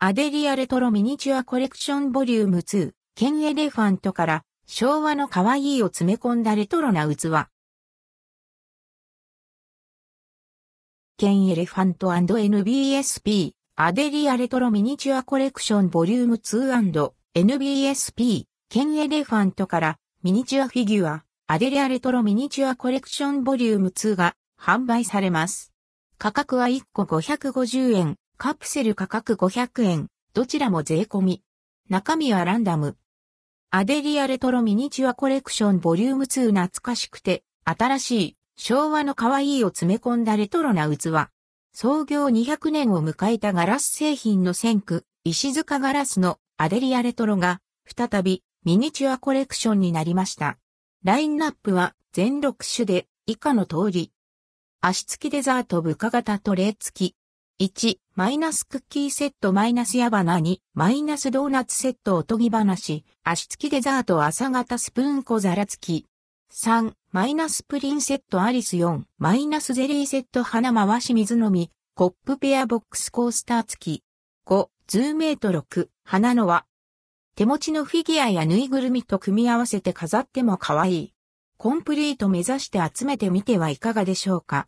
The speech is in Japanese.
アデリアレトロミニチュアコレクションボリューム2、ケンエレファントから昭和の可愛いを詰め込んだレトロな器。ケンエレファント &NBSP、アデリアレトロミニチュアコレクションボリューム 2&NBSP、ケンエレファントからミニチュアフィギュア、アデリアレトロミニチュアコレクションボリューム2が販売されます。価格は1個550円、カプセル価格500円、どちらも税込み。中身はランダム。アデリアレトロミニチュアコレクションボリューム2懐かしくて、新しい昭和の可愛いを詰め込んだレトロな器。創業200年を迎えたガラス製品の先駆、石塚ガラスのアデリアレトロが、再びミニチュアコレクションになりました。ラインナップは全6種で以下の通り。足付きデザート部下型トレー付き。1、マイナスクッキーセットマイナス矢花2、マイナスドーナツセットおとぎ話、足付きデザート朝型スプーン小皿付き。3、マイナスプリンセットアリス4、マイナスゼリーセット花回し水飲み、コップペアボックスコースター付き。5、ズーメイト6、花の輪。手持ちのフィギュアやぬいぐるみと組み合わせて飾っても可愛い。コンプリート目指して集めてみてはいかがでしょうか。